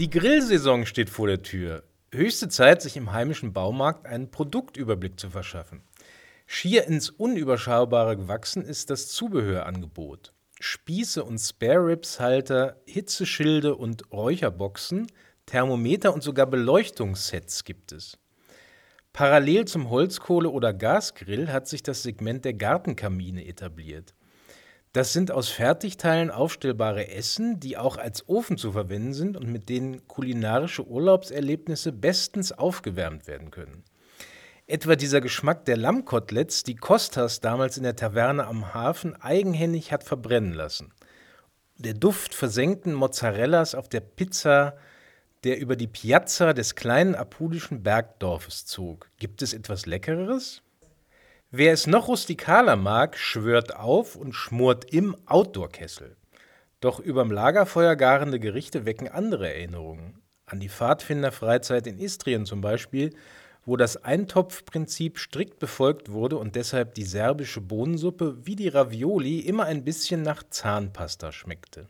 Die Grillsaison steht vor der Tür. Höchste Zeit, sich im heimischen Baumarkt einen Produktüberblick zu verschaffen. Schier ins Unüberschaubare gewachsen ist das Zubehörangebot. Spieße und Spare-Ribs-Halter, Hitzeschilde und Räucherboxen, Thermometer und sogar Beleuchtungssets gibt es. Parallel zum Holzkohle- oder Gasgrill hat sich das Segment der Gartenkamine etabliert. Das sind aus Fertigteilen aufstellbare Essen, die auch als Ofen zu verwenden sind und mit denen kulinarische Urlaubserlebnisse bestens aufgewärmt werden können. Etwa dieser Geschmack der Lammkoteletts, die Kostas damals in der Taverne am Hafen eigenhändig hat verbrennen lassen. Der Duft versenkten Mozzarellas auf der Pizza, der über die Piazza des kleinen apulischen Bergdorfes zog. Gibt es etwas Leckereres? Wer es noch rustikaler mag, schwört auf und schmort im Outdoor-Kessel. Doch überm Lagerfeuer garende Gerichte wecken andere Erinnerungen. An die Pfadfinderfreizeit in Istrien zum Beispiel, wo das Eintopfprinzip strikt befolgt wurde und deshalb die serbische Bohnensuppe wie die Ravioli immer ein bisschen nach Zahnpasta schmeckte.